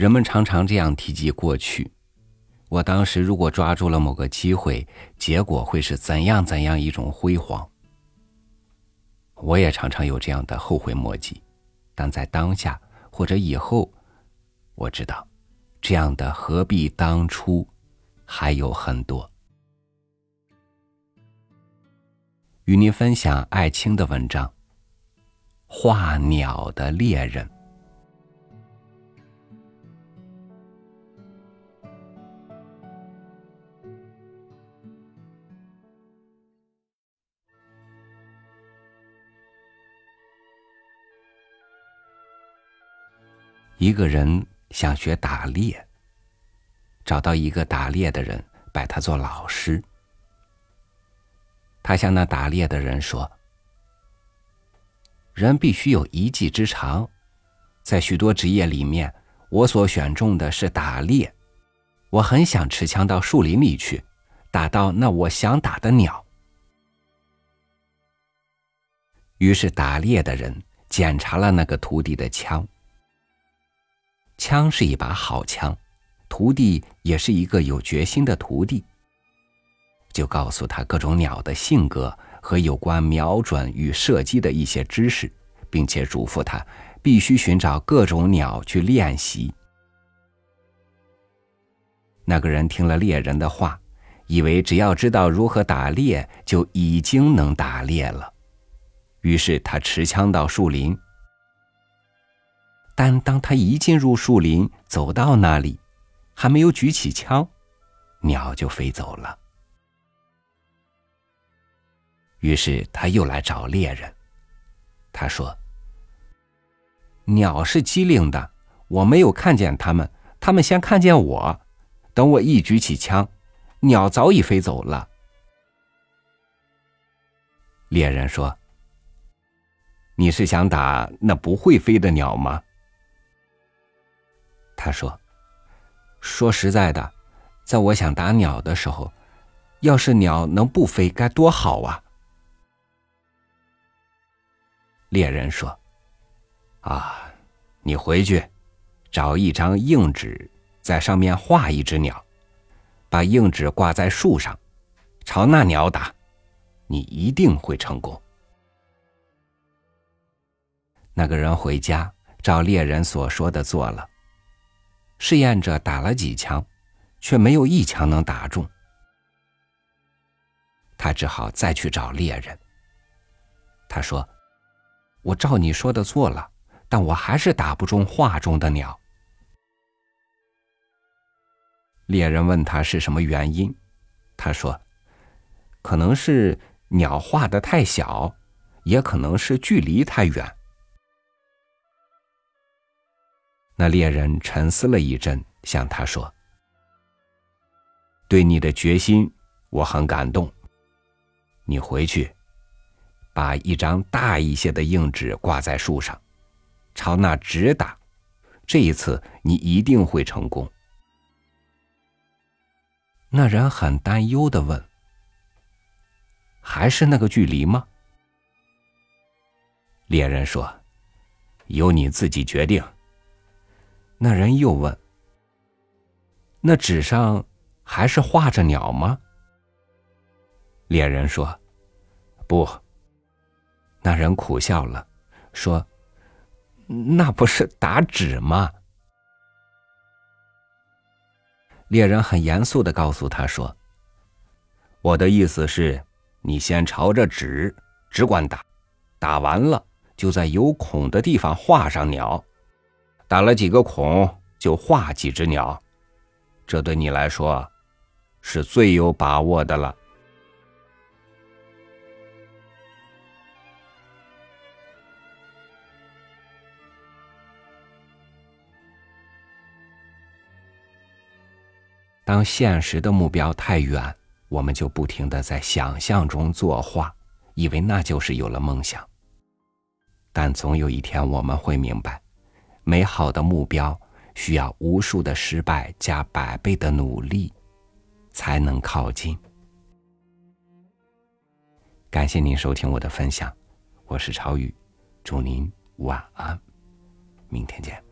人们常常这样提及过去。我当时如果抓住了某个机会，结果会是怎样怎样一种辉煌。我也常常有这样的后悔莫及，但在当下或者以后，我知道，这样的何必当初还有很多。与您分享艾青的文章《画鸟的猎人》。一个人想学打猎，找到一个打猎的人，拜他做老师。他向那打猎的人说：“人必须有一技之长，在许多职业里面，我所选中的是打猎。我很想持枪到树林里去，打到那我想打的鸟。”于是，打猎的人检查了那个徒弟的枪。枪是一把好枪，徒弟也是一个有决心的徒弟。就告诉他各种鸟的性格和有关瞄准与射击的一些知识，并且嘱咐他必须寻找各种鸟去练习。那个人听了猎人的话，以为只要知道如何打猎就已经能打猎了，于是他持枪到树林。但当他一进入树林，走到那里，还没有举起枪，鸟就飞走了。于是他又来找猎人。他说：“鸟是机灵的，我没有看见它们，它们先看见我。等我一举起枪，鸟早已飞走了。”猎人说：“你是想打那不会飞的鸟吗？”他说：“说实在的，在我想打鸟的时候，要是鸟能不飞，该多好啊！”猎人说：“啊，你回去找一张硬纸，在上面画一只鸟，把硬纸挂在树上，朝那鸟打，你一定会成功。”那个人回家，照猎人所说的做了。试验着打了几枪，却没有一枪能打中。他只好再去找猎人。他说：“我照你说的做了，但我还是打不中画中的鸟。”猎人问他是什么原因，他说：“可能是鸟画的太小，也可能是距离太远。”那猎人沉思了一阵，向他说：“对你的决心，我很感动。你回去，把一张大一些的硬纸挂在树上，朝那直打。这一次，你一定会成功。”那人很担忧的问：“还是那个距离吗？”猎人说：“由你自己决定。”那人又问：“那纸上还是画着鸟吗？”猎人说：“不。”那人苦笑了，说：“那不是打纸吗？”猎人很严肃的告诉他说：“我的意思是，你先朝着纸只管打，打完了就在有孔的地方画上鸟。”打了几个孔，就画几只鸟，这对你来说是最有把握的了。当现实的目标太远，我们就不停的在想象中作画，以为那就是有了梦想。但总有一天，我们会明白。美好的目标需要无数的失败加百倍的努力，才能靠近。感谢您收听我的分享，我是超宇，祝您晚安，明天见。